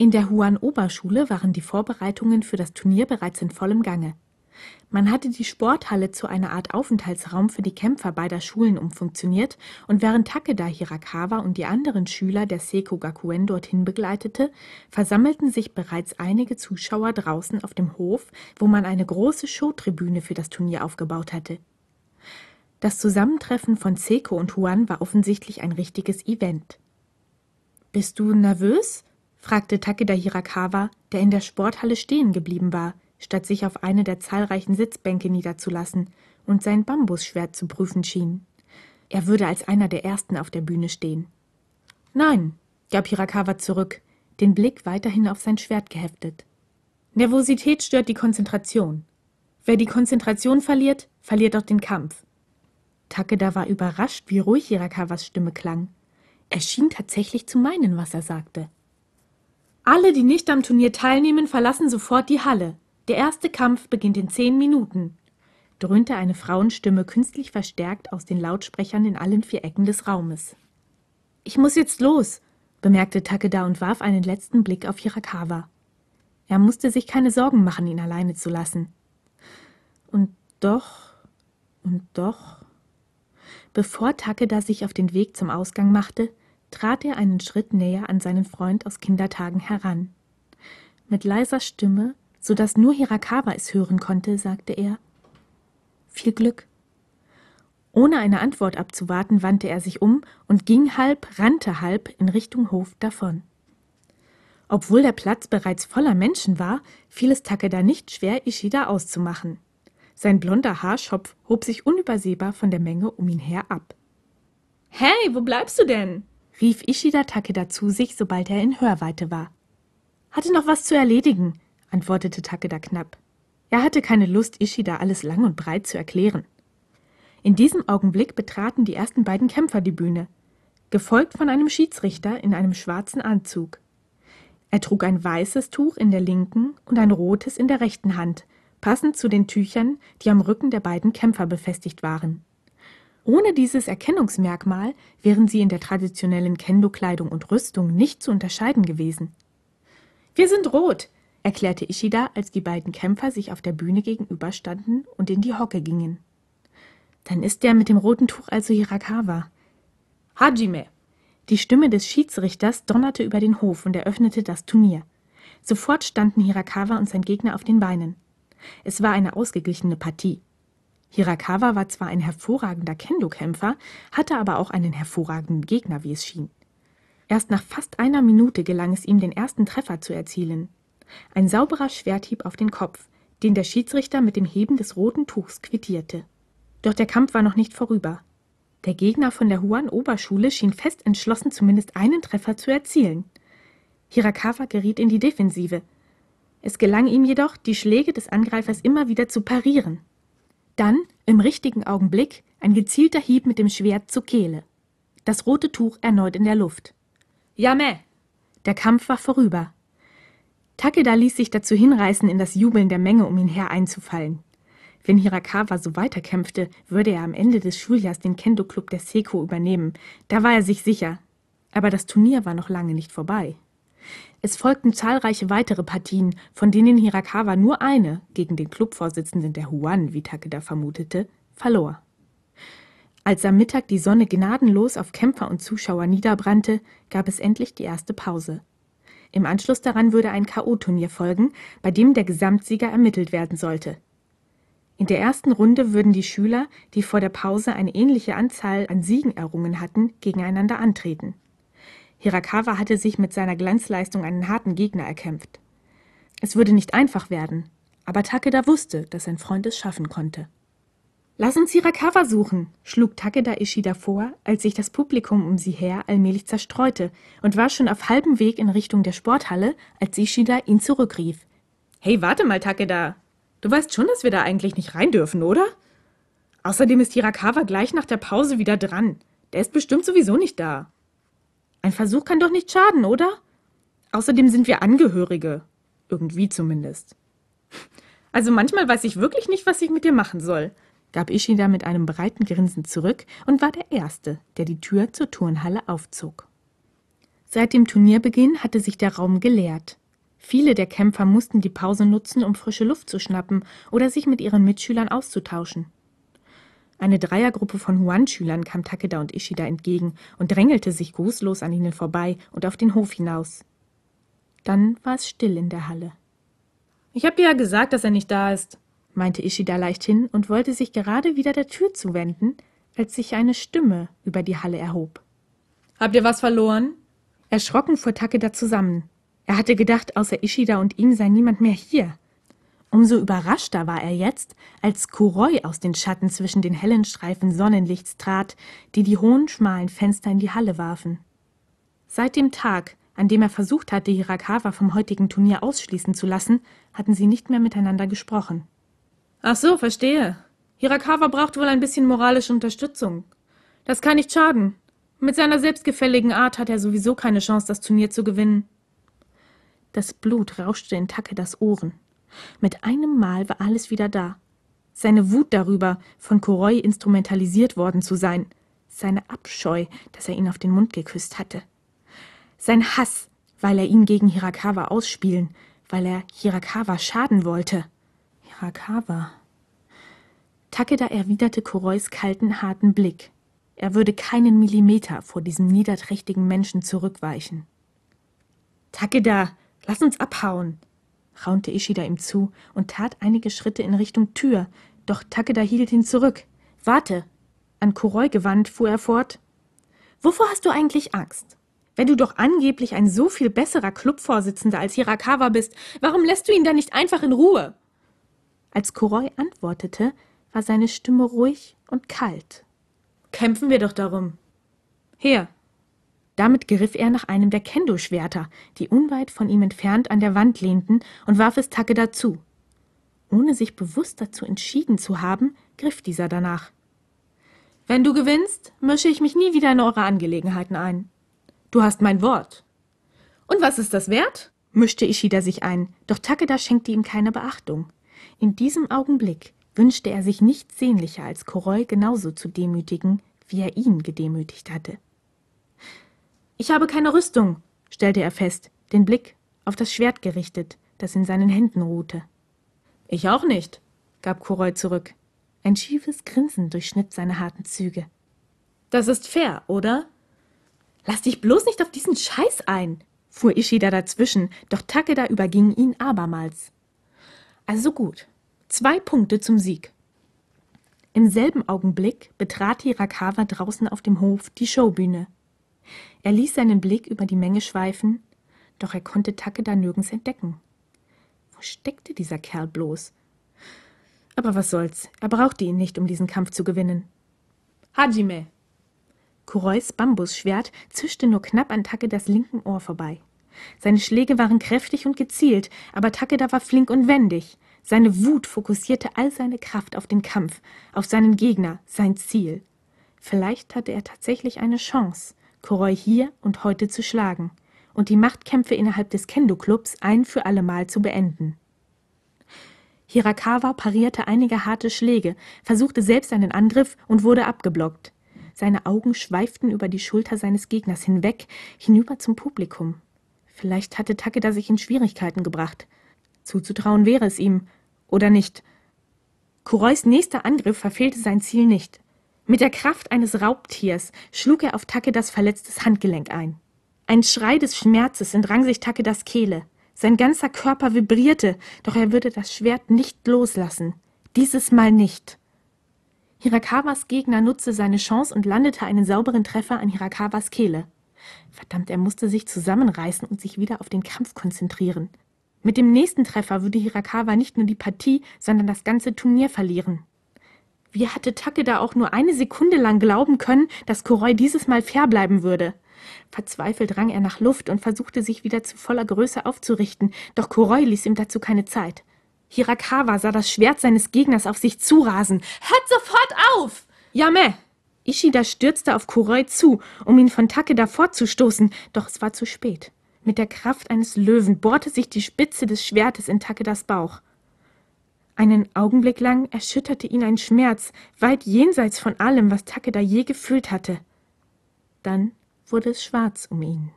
In der Huan-Oberschule waren die Vorbereitungen für das Turnier bereits in vollem Gange. Man hatte die Sporthalle zu einer Art Aufenthaltsraum für die Kämpfer beider Schulen umfunktioniert, und während Takeda Hirakawa und die anderen Schüler der Seiko Gakuen dorthin begleitete, versammelten sich bereits einige Zuschauer draußen auf dem Hof, wo man eine große Showtribüne für das Turnier aufgebaut hatte. Das Zusammentreffen von Seiko und Huan war offensichtlich ein richtiges Event. Bist du nervös? Fragte Takeda Hirakawa, der in der Sporthalle stehen geblieben war statt sich auf eine der zahlreichen Sitzbänke niederzulassen und sein Bambusschwert zu prüfen schien. Er würde als einer der Ersten auf der Bühne stehen. Nein, gab Hirakawa zurück, den Blick weiterhin auf sein Schwert geheftet. Nervosität stört die Konzentration. Wer die Konzentration verliert, verliert auch den Kampf. Takeda war überrascht, wie ruhig Hirakawas Stimme klang. Er schien tatsächlich zu meinen, was er sagte. Alle, die nicht am Turnier teilnehmen, verlassen sofort die Halle. Der erste Kampf beginnt in zehn Minuten, dröhnte eine Frauenstimme künstlich verstärkt aus den Lautsprechern in allen vier Ecken des Raumes. Ich muss jetzt los, bemerkte Takeda und warf einen letzten Blick auf Hirakawa. Er musste sich keine Sorgen machen, ihn alleine zu lassen. Und doch, und doch. Bevor Takeda sich auf den Weg zum Ausgang machte, trat er einen Schritt näher an seinen Freund aus Kindertagen heran. Mit leiser Stimme so dass nur Hirakawa es hören konnte, sagte er Viel Glück. Ohne eine Antwort abzuwarten, wandte er sich um und ging halb, rannte halb in Richtung Hof davon. Obwohl der Platz bereits voller Menschen war, fiel es Takeda nicht schwer, Ishida auszumachen. Sein blonder Haarschopf hob sich unübersehbar von der Menge um ihn her ab. Hey, wo bleibst du denn? Rief Ishida Takeda zu sich, sobald er in Hörweite war. Hatte noch was zu erledigen, antwortete Takeda knapp. Er hatte keine Lust, Ishida alles lang und breit zu erklären. In diesem Augenblick betraten die ersten beiden Kämpfer die Bühne, gefolgt von einem Schiedsrichter in einem schwarzen Anzug. Er trug ein weißes Tuch in der linken und ein rotes in der rechten Hand, passend zu den Tüchern, die am Rücken der beiden Kämpfer befestigt waren. Ohne dieses Erkennungsmerkmal wären sie in der traditionellen Kendo-Kleidung und Rüstung nicht zu unterscheiden gewesen. Wir sind rot, erklärte Ishida, als die beiden Kämpfer sich auf der Bühne gegenüberstanden und in die Hocke gingen. Dann ist der mit dem roten Tuch also Hirakawa. Hajime! Die Stimme des Schiedsrichters donnerte über den Hof und eröffnete das Turnier. Sofort standen Hirakawa und sein Gegner auf den Beinen. Es war eine ausgeglichene Partie. Hirakawa war zwar ein hervorragender Kendo-Kämpfer, hatte aber auch einen hervorragenden Gegner, wie es schien. Erst nach fast einer Minute gelang es ihm, den ersten Treffer zu erzielen. Ein sauberer Schwerthieb auf den Kopf, den der Schiedsrichter mit dem Heben des roten Tuchs quittierte. Doch der Kampf war noch nicht vorüber. Der Gegner von der Huan-Oberschule schien fest entschlossen, zumindest einen Treffer zu erzielen. Hirakawa geriet in die Defensive. Es gelang ihm jedoch, die Schläge des Angreifers immer wieder zu parieren. Dann, im richtigen Augenblick, ein gezielter Hieb mit dem Schwert zur Kehle. Das rote Tuch erneut in der Luft. Yame! Der Kampf war vorüber. Takeda ließ sich dazu hinreißen, in das Jubeln der Menge um ihn her einzufallen. Wenn Hirakawa so weiterkämpfte, würde er am Ende des Schuljahrs den Kendo-Club der Seiko übernehmen. Da war er sich sicher. Aber das Turnier war noch lange nicht vorbei. Es folgten zahlreiche weitere Partien, von denen Hirakawa nur eine gegen den Clubvorsitzenden der Huan, wie Takeda vermutete, verlor. Als am Mittag die Sonne gnadenlos auf Kämpfer und Zuschauer niederbrannte, gab es endlich die erste Pause. Im Anschluss daran würde ein K.O.-Turnier folgen, bei dem der Gesamtsieger ermittelt werden sollte. In der ersten Runde würden die Schüler, die vor der Pause eine ähnliche Anzahl an Siegen errungen hatten, gegeneinander antreten. Hirakawa hatte sich mit seiner Glanzleistung einen harten Gegner erkämpft. Es würde nicht einfach werden, aber Takeda wusste, dass sein Freund es schaffen konnte. Lass uns Hirakawa suchen, schlug Takeda Ishida vor, als sich das Publikum um sie her allmählich zerstreute und war schon auf halbem Weg in Richtung der Sporthalle, als Ishida ihn zurückrief. Hey, warte mal, Takeda. Du weißt schon, dass wir da eigentlich nicht rein dürfen, oder? Außerdem ist Hirakawa gleich nach der Pause wieder dran. Der ist bestimmt sowieso nicht da. Ein Versuch kann doch nicht schaden, oder? Außerdem sind wir Angehörige. Irgendwie zumindest. Also manchmal weiß ich wirklich nicht, was ich mit dir machen soll gab Ishida mit einem breiten Grinsen zurück und war der Erste, der die Tür zur Turnhalle aufzog. Seit dem Turnierbeginn hatte sich der Raum geleert. Viele der Kämpfer mussten die Pause nutzen, um frische Luft zu schnappen oder sich mit ihren Mitschülern auszutauschen. Eine Dreiergruppe von Huan-Schülern kam Takeda und Ishida entgegen und drängelte sich grußlos an ihnen vorbei und auf den Hof hinaus. Dann war es still in der Halle. Ich hab dir ja gesagt, dass er nicht da ist, meinte Ishida leichthin und wollte sich gerade wieder der Tür zuwenden, als sich eine Stimme über die Halle erhob. Habt ihr was verloren? Erschrocken fuhr Takeda zusammen. Er hatte gedacht, außer Ishida und ihm sei niemand mehr hier. Umso überraschter war er jetzt, als Kuroi aus den Schatten zwischen den hellen Streifen Sonnenlichts trat, die die hohen, schmalen Fenster in die Halle warfen. Seit dem Tag, an dem er versucht hatte, Hirakawa vom heutigen Turnier ausschließen zu lassen, hatten sie nicht mehr miteinander gesprochen. Ach so, verstehe. Hirakawa braucht wohl ein bisschen moralische Unterstützung. Das kann nicht schaden. Mit seiner selbstgefälligen Art hat er sowieso keine Chance, das Turnier zu gewinnen. Das Blut rauschte in Takedas Ohren. Mit einem Mal war alles wieder da. Seine Wut darüber, von Koroi instrumentalisiert worden zu sein, seine Abscheu, dass er ihn auf den Mund geküsst hatte, sein Hass, weil er ihn gegen Hirakawa ausspielen, weil er Hirakawa schaden wollte. Hirakawa. Takeda erwiderte Korois kalten, harten Blick. Er würde keinen Millimeter vor diesem niederträchtigen Menschen zurückweichen. Takeda, Lass uns abhauen, raunte Ishida ihm zu und tat einige Schritte in Richtung Tür, doch Takeda hielt ihn zurück. Warte! An Kuroi gewandt, fuhr er fort. Wovor hast du eigentlich Angst? Wenn du doch angeblich ein so viel besserer Clubvorsitzender als Hirakawa bist, warum lässt du ihn dann nicht einfach in Ruhe? Als Kuroi antwortete, war seine Stimme ruhig und kalt. Kämpfen wir doch darum. Her, damit griff er nach einem der Kendo-Schwerter, die unweit von ihm entfernt an der Wand lehnten, und warf es Takeda zu. Ohne sich bewusst dazu entschieden zu haben, griff dieser danach. Wenn du gewinnst, mische ich mich nie wieder in eure Angelegenheiten ein. Du hast mein Wort. Und was ist das wert? mischte Ishida sich ein, doch Takeda schenkte ihm keine Beachtung. In diesem Augenblick wünschte er sich nichts sehnlicher, als Koroi genauso zu demütigen, wie er ihn gedemütigt hatte. Ich habe keine Rüstung, stellte er fest, den Blick auf das Schwert gerichtet, das in seinen Händen ruhte. Ich auch nicht, gab Kuroi zurück. Ein schiefes Grinsen durchschnitt seine harten Züge. Das ist fair, oder? Lass dich bloß nicht auf diesen Scheiß ein, fuhr Ishida dazwischen, doch Takeda überging ihn abermals. Also gut, zwei Punkte zum Sieg. Im selben Augenblick betrat Hirakawa draußen auf dem Hof die Showbühne. Er ließ seinen Blick über die Menge schweifen, doch er konnte Takeda nirgends entdecken. Wo steckte dieser Kerl bloß? Aber was soll's, er brauchte ihn nicht, um diesen Kampf zu gewinnen. Hajime! Kurois Bambusschwert zischte nur knapp an Takedas linken Ohr vorbei. Seine Schläge waren kräftig und gezielt, aber Takeda war flink und wendig. Seine Wut fokussierte all seine Kraft auf den Kampf, auf seinen Gegner, sein Ziel. Vielleicht hatte er tatsächlich eine Chance. Koroi hier und heute zu schlagen und die Machtkämpfe innerhalb des Kendo-Clubs ein für allemal zu beenden. Hirakawa parierte einige harte Schläge, versuchte selbst einen Angriff und wurde abgeblockt. Seine Augen schweiften über die Schulter seines Gegners hinweg, hinüber zum Publikum. Vielleicht hatte Takeda sich in Schwierigkeiten gebracht. Zuzutrauen wäre es ihm. Oder nicht. Kurois nächster Angriff verfehlte sein Ziel nicht. Mit der Kraft eines Raubtiers schlug er auf Takedas verletztes Handgelenk ein. Ein Schrei des Schmerzes entrang sich Takedas Kehle. Sein ganzer Körper vibrierte, doch er würde das Schwert nicht loslassen. Dieses Mal nicht. Hirakawas Gegner nutzte seine Chance und landete einen sauberen Treffer an Hirakawas Kehle. Verdammt, er musste sich zusammenreißen und sich wieder auf den Kampf konzentrieren. Mit dem nächsten Treffer würde Hirakawa nicht nur die Partie, sondern das ganze Turnier verlieren. Wie hatte Takeda auch nur eine Sekunde lang glauben können, dass Koroi dieses Mal fair bleiben würde? Verzweifelt rang er nach Luft und versuchte sich wieder zu voller Größe aufzurichten, doch Koroi ließ ihm dazu keine Zeit. Hirakawa sah das Schwert seines Gegners auf sich zurasen. Hört sofort auf! Yame! Ishida stürzte auf Kuroi zu, um ihn von Takeda fortzustoßen, doch es war zu spät. Mit der Kraft eines Löwen bohrte sich die Spitze des Schwertes in Takedas Bauch. Einen Augenblick lang erschütterte ihn ein Schmerz, weit jenseits von allem, was Takeda je gefühlt hatte. Dann wurde es schwarz um ihn.